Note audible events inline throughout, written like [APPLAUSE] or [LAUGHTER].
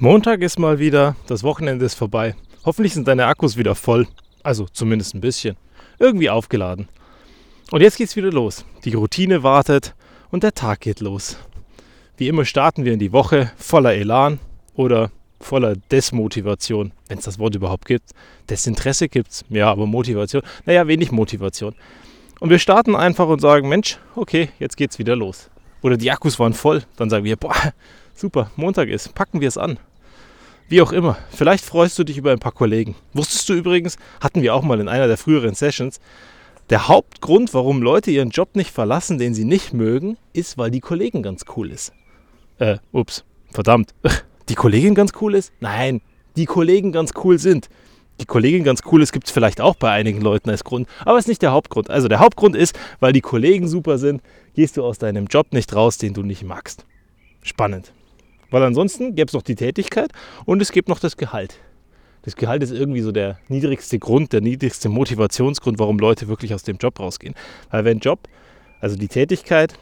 Montag ist mal wieder, das Wochenende ist vorbei. Hoffentlich sind deine Akkus wieder voll. Also zumindest ein bisschen. Irgendwie aufgeladen. Und jetzt geht's wieder los. Die Routine wartet und der Tag geht los. Wie immer starten wir in die Woche voller Elan oder voller Desmotivation, wenn es das Wort überhaupt gibt. Desinteresse gibt's, ja, aber Motivation, naja, wenig Motivation. Und wir starten einfach und sagen, Mensch, okay, jetzt geht's wieder los. Oder die Akkus waren voll, dann sagen wir, boah, super, Montag ist, packen wir es an. Wie auch immer, vielleicht freust du dich über ein paar Kollegen. Wusstest du übrigens, hatten wir auch mal in einer der früheren Sessions, der Hauptgrund, warum Leute ihren Job nicht verlassen, den sie nicht mögen, ist, weil die Kollegin ganz cool ist. Äh, ups, verdammt. [LAUGHS] Die Kollegin ganz cool ist? Nein, die Kollegen ganz cool sind. Die Kollegin ganz cool ist, gibt es vielleicht auch bei einigen Leuten als Grund, aber ist nicht der Hauptgrund. Also der Hauptgrund ist, weil die Kollegen super sind, gehst du aus deinem Job nicht raus, den du nicht magst. Spannend. Weil ansonsten gäbe es noch die Tätigkeit und es gibt noch das Gehalt. Das Gehalt ist irgendwie so der niedrigste Grund, der niedrigste Motivationsgrund, warum Leute wirklich aus dem Job rausgehen. Weil wenn Job, also die Tätigkeit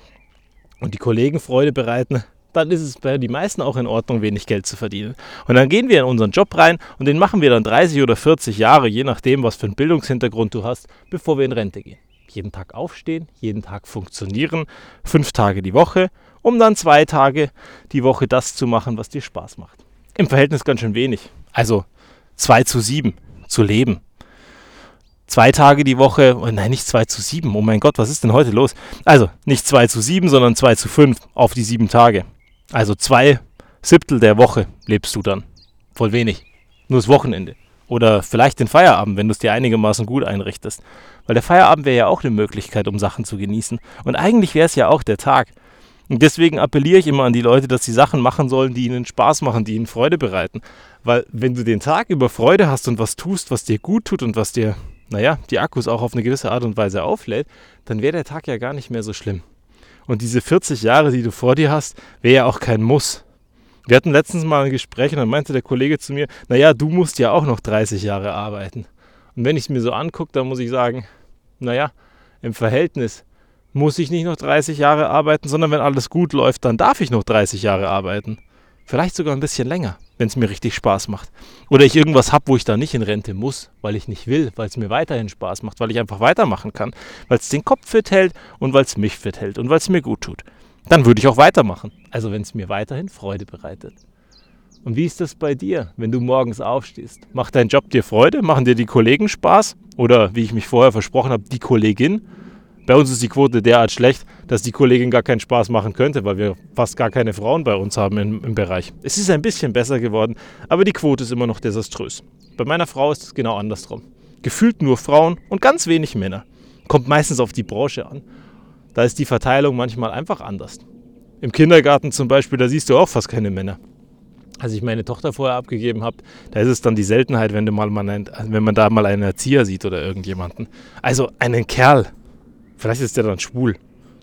und die Kollegen Freude bereiten, dann ist es bei den meisten auch in Ordnung, wenig Geld zu verdienen. Und dann gehen wir in unseren Job rein und den machen wir dann 30 oder 40 Jahre, je nachdem, was für einen Bildungshintergrund du hast, bevor wir in Rente gehen. Jeden Tag aufstehen, jeden Tag funktionieren, fünf Tage die Woche um dann zwei Tage die Woche das zu machen, was dir Spaß macht. Im Verhältnis ganz schön wenig. Also 2 zu 7 zu leben. Zwei Tage die Woche, oh nein, nicht 2 zu 7, oh mein Gott, was ist denn heute los? Also nicht 2 zu 7, sondern 2 zu 5 auf die sieben Tage. Also zwei Siebtel der Woche lebst du dann. Voll wenig. Nur das Wochenende. Oder vielleicht den Feierabend, wenn du es dir einigermaßen gut einrichtest. Weil der Feierabend wäre ja auch eine Möglichkeit, um Sachen zu genießen. Und eigentlich wäre es ja auch der Tag. Und deswegen appelliere ich immer an die Leute, dass sie Sachen machen sollen, die ihnen Spaß machen, die ihnen Freude bereiten. Weil wenn du den Tag über Freude hast und was tust, was dir gut tut und was dir, naja, die Akkus auch auf eine gewisse Art und Weise auflädt, dann wäre der Tag ja gar nicht mehr so schlimm. Und diese 40 Jahre, die du vor dir hast, wäre ja auch kein Muss. Wir hatten letztens mal ein Gespräch und dann meinte der Kollege zu mir, naja, du musst ja auch noch 30 Jahre arbeiten. Und wenn ich es mir so angucke, dann muss ich sagen, naja, im Verhältnis muss ich nicht noch 30 Jahre arbeiten, sondern wenn alles gut läuft, dann darf ich noch 30 Jahre arbeiten. Vielleicht sogar ein bisschen länger, wenn es mir richtig Spaß macht. Oder ich irgendwas habe, wo ich da nicht in Rente muss, weil ich nicht will, weil es mir weiterhin Spaß macht, weil ich einfach weitermachen kann, weil es den Kopf fit hält und weil es mich fit hält und weil es mir gut tut. Dann würde ich auch weitermachen. Also wenn es mir weiterhin Freude bereitet. Und wie ist das bei dir, wenn du morgens aufstehst? Macht dein Job dir Freude? Machen dir die Kollegen Spaß? Oder wie ich mich vorher versprochen habe, die Kollegin? Bei uns ist die Quote derart schlecht, dass die Kollegin gar keinen Spaß machen könnte, weil wir fast gar keine Frauen bei uns haben im, im Bereich. Es ist ein bisschen besser geworden, aber die Quote ist immer noch desaströs. Bei meiner Frau ist es genau andersrum. Gefühlt nur Frauen und ganz wenig Männer. Kommt meistens auf die Branche an. Da ist die Verteilung manchmal einfach anders. Im Kindergarten zum Beispiel, da siehst du auch fast keine Männer. Als ich meine Tochter vorher abgegeben habe, da ist es dann die Seltenheit, wenn, du mal, wenn man da mal einen Erzieher sieht oder irgendjemanden. Also einen Kerl Vielleicht ist der dann schwul,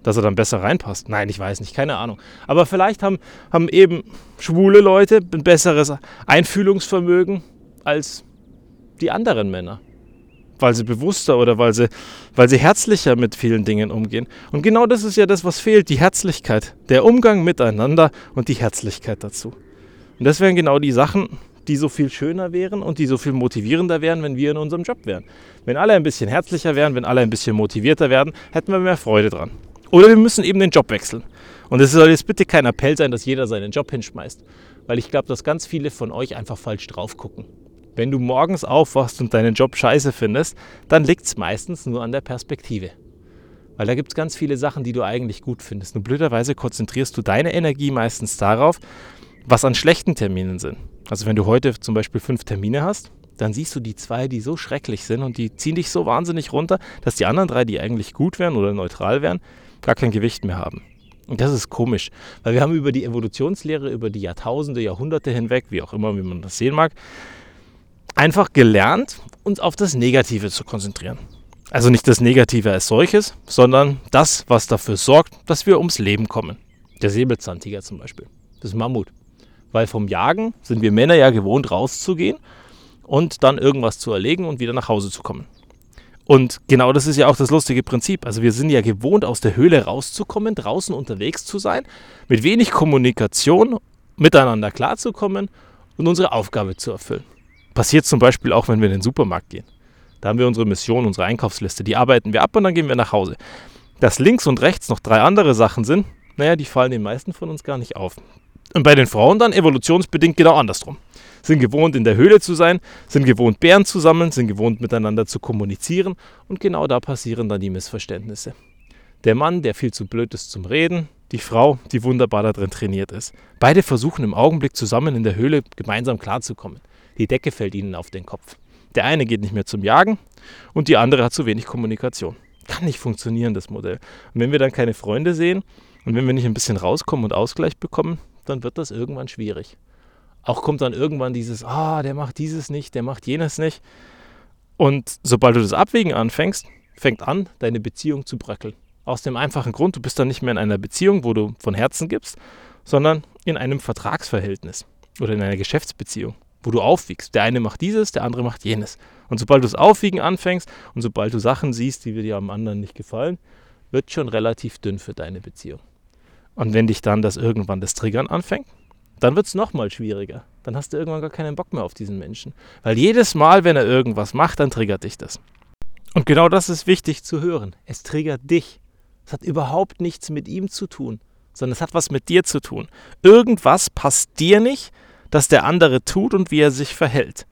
dass er dann besser reinpasst. Nein, ich weiß nicht, keine Ahnung. Aber vielleicht haben, haben eben schwule Leute ein besseres Einfühlungsvermögen als die anderen Männer. Weil sie bewusster oder weil sie, weil sie herzlicher mit vielen Dingen umgehen. Und genau das ist ja das, was fehlt, die Herzlichkeit. Der Umgang miteinander und die Herzlichkeit dazu. Und das wären genau die Sachen, die so viel schöner wären und die so viel motivierender wären, wenn wir in unserem Job wären. Wenn alle ein bisschen herzlicher wären, wenn alle ein bisschen motivierter werden, hätten wir mehr Freude dran. Oder wir müssen eben den Job wechseln. Und es soll jetzt bitte kein Appell sein, dass jeder seinen Job hinschmeißt, weil ich glaube, dass ganz viele von euch einfach falsch drauf gucken. Wenn du morgens aufwachst und deinen Job scheiße findest, dann liegt es meistens nur an der Perspektive. Weil da gibt es ganz viele Sachen, die du eigentlich gut findest. Nur blöderweise konzentrierst du deine Energie meistens darauf, was an schlechten Terminen sind. Also wenn du heute zum Beispiel fünf Termine hast, dann siehst du die zwei, die so schrecklich sind und die ziehen dich so wahnsinnig runter, dass die anderen drei, die eigentlich gut wären oder neutral wären, gar kein Gewicht mehr haben. Und das ist komisch, weil wir haben über die Evolutionslehre, über die Jahrtausende, Jahrhunderte hinweg, wie auch immer, wie man das sehen mag, einfach gelernt, uns auf das Negative zu konzentrieren. Also nicht das Negative als solches, sondern das, was dafür sorgt, dass wir ums Leben kommen. Der Säbelzahntiger zum Beispiel, das Mammut. Weil vom Jagen sind wir Männer ja gewohnt, rauszugehen und dann irgendwas zu erlegen und wieder nach Hause zu kommen. Und genau das ist ja auch das lustige Prinzip. Also wir sind ja gewohnt, aus der Höhle rauszukommen, draußen unterwegs zu sein, mit wenig Kommunikation miteinander klarzukommen und unsere Aufgabe zu erfüllen. Passiert zum Beispiel auch, wenn wir in den Supermarkt gehen. Da haben wir unsere Mission, unsere Einkaufsliste, die arbeiten wir ab und dann gehen wir nach Hause. Dass links und rechts noch drei andere Sachen sind, naja, die fallen den meisten von uns gar nicht auf. Und bei den Frauen dann evolutionsbedingt genau andersrum. Sind gewohnt, in der Höhle zu sein, sind gewohnt, Bären zu sammeln, sind gewohnt, miteinander zu kommunizieren und genau da passieren dann die Missverständnisse. Der Mann, der viel zu blöd ist zum Reden, die Frau, die wunderbar darin trainiert ist. Beide versuchen im Augenblick zusammen in der Höhle gemeinsam klarzukommen. Die Decke fällt ihnen auf den Kopf. Der eine geht nicht mehr zum Jagen und die andere hat zu wenig Kommunikation. Kann nicht funktionieren, das Modell. Und wenn wir dann keine Freunde sehen und wenn wir nicht ein bisschen rauskommen und Ausgleich bekommen, dann wird das irgendwann schwierig. Auch kommt dann irgendwann dieses, ah, der macht dieses nicht, der macht jenes nicht. Und sobald du das Abwägen anfängst, fängt an, deine Beziehung zu bröckeln. Aus dem einfachen Grund, du bist dann nicht mehr in einer Beziehung, wo du von Herzen gibst, sondern in einem Vertragsverhältnis oder in einer Geschäftsbeziehung, wo du aufwiegst. Der eine macht dieses, der andere macht jenes. Und sobald du das Aufwiegen anfängst und sobald du Sachen siehst, die dir am anderen nicht gefallen, wird schon relativ dünn für deine Beziehung. Und wenn dich dann das irgendwann das Triggern anfängt, dann wird es nochmal schwieriger. Dann hast du irgendwann gar keinen Bock mehr auf diesen Menschen. Weil jedes Mal, wenn er irgendwas macht, dann triggert dich das. Und genau das ist wichtig zu hören. Es triggert dich. Es hat überhaupt nichts mit ihm zu tun, sondern es hat was mit dir zu tun. Irgendwas passt dir nicht, dass der andere tut und wie er sich verhält.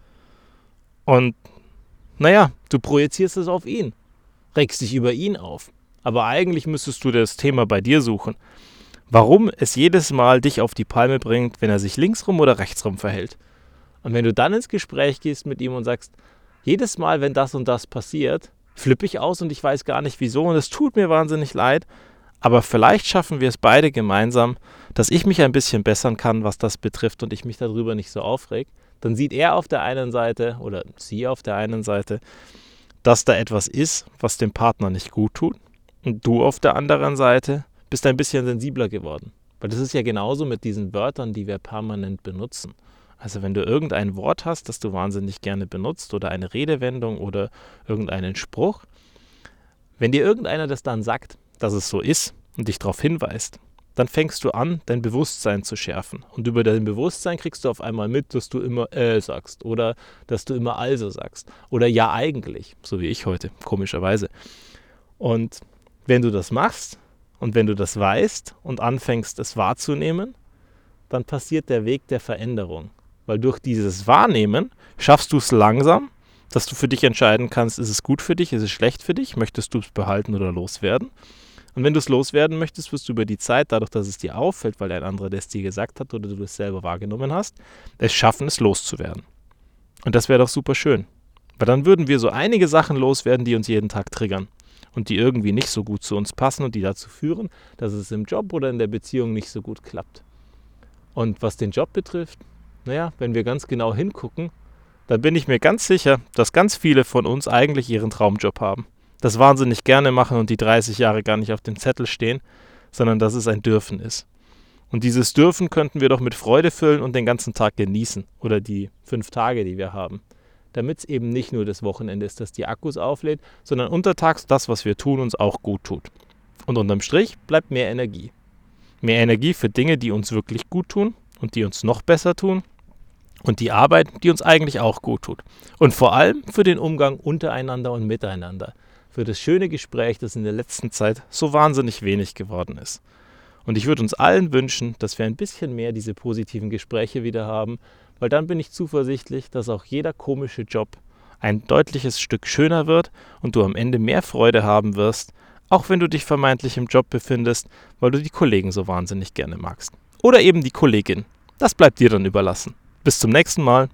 Und naja, du projizierst es auf ihn, regst dich über ihn auf. Aber eigentlich müsstest du das Thema bei dir suchen. Warum es jedes Mal dich auf die Palme bringt, wenn er sich linksrum oder rechtsrum verhält. Und wenn du dann ins Gespräch gehst mit ihm und sagst, jedes Mal, wenn das und das passiert, flippe ich aus und ich weiß gar nicht wieso und es tut mir wahnsinnig leid, aber vielleicht schaffen wir es beide gemeinsam, dass ich mich ein bisschen bessern kann, was das betrifft und ich mich darüber nicht so aufreg. Dann sieht er auf der einen Seite oder sie auf der einen Seite, dass da etwas ist, was dem Partner nicht gut tut. Und du auf der anderen Seite bist ein bisschen sensibler geworden. Weil das ist ja genauso mit diesen Wörtern, die wir permanent benutzen. Also wenn du irgendein Wort hast, das du wahnsinnig gerne benutzt oder eine Redewendung oder irgendeinen Spruch, wenn dir irgendeiner das dann sagt, dass es so ist und dich darauf hinweist, dann fängst du an, dein Bewusstsein zu schärfen. Und über dein Bewusstsein kriegst du auf einmal mit, dass du immer äh sagst oder dass du immer also sagst oder ja eigentlich, so wie ich heute, komischerweise. Und wenn du das machst und wenn du das weißt und anfängst, es wahrzunehmen, dann passiert der Weg der Veränderung. Weil durch dieses Wahrnehmen schaffst du es langsam, dass du für dich entscheiden kannst, ist es gut für dich, ist es schlecht für dich, möchtest du es behalten oder loswerden. Und wenn du es loswerden möchtest, wirst du über die Zeit, dadurch, dass es dir auffällt, weil ein anderer das dir gesagt hat oder du es selber wahrgenommen hast, es schaffen, es loszuwerden. Und das wäre doch super schön. Weil dann würden wir so einige Sachen loswerden, die uns jeden Tag triggern und die irgendwie nicht so gut zu uns passen und die dazu führen, dass es im Job oder in der Beziehung nicht so gut klappt. Und was den Job betrifft, naja, wenn wir ganz genau hingucken, dann bin ich mir ganz sicher, dass ganz viele von uns eigentlich ihren Traumjob haben. Das wahnsinnig gerne machen und die 30 Jahre gar nicht auf dem Zettel stehen, sondern dass es ein Dürfen ist. Und dieses Dürfen könnten wir doch mit Freude füllen und den ganzen Tag genießen oder die fünf Tage, die wir haben. Damit es eben nicht nur das Wochenende ist, das die Akkus auflädt, sondern untertags das, was wir tun, uns auch gut tut. Und unterm Strich bleibt mehr Energie. Mehr Energie für Dinge, die uns wirklich gut tun und die uns noch besser tun und die Arbeit, die uns eigentlich auch gut tut. Und vor allem für den Umgang untereinander und miteinander. Für das schöne Gespräch, das in der letzten Zeit so wahnsinnig wenig geworden ist. Und ich würde uns allen wünschen, dass wir ein bisschen mehr diese positiven Gespräche wieder haben, weil dann bin ich zuversichtlich, dass auch jeder komische Job ein deutliches Stück schöner wird und du am Ende mehr Freude haben wirst, auch wenn du dich vermeintlich im Job befindest, weil du die Kollegen so wahnsinnig gerne magst. Oder eben die Kollegin. Das bleibt dir dann überlassen. Bis zum nächsten Mal.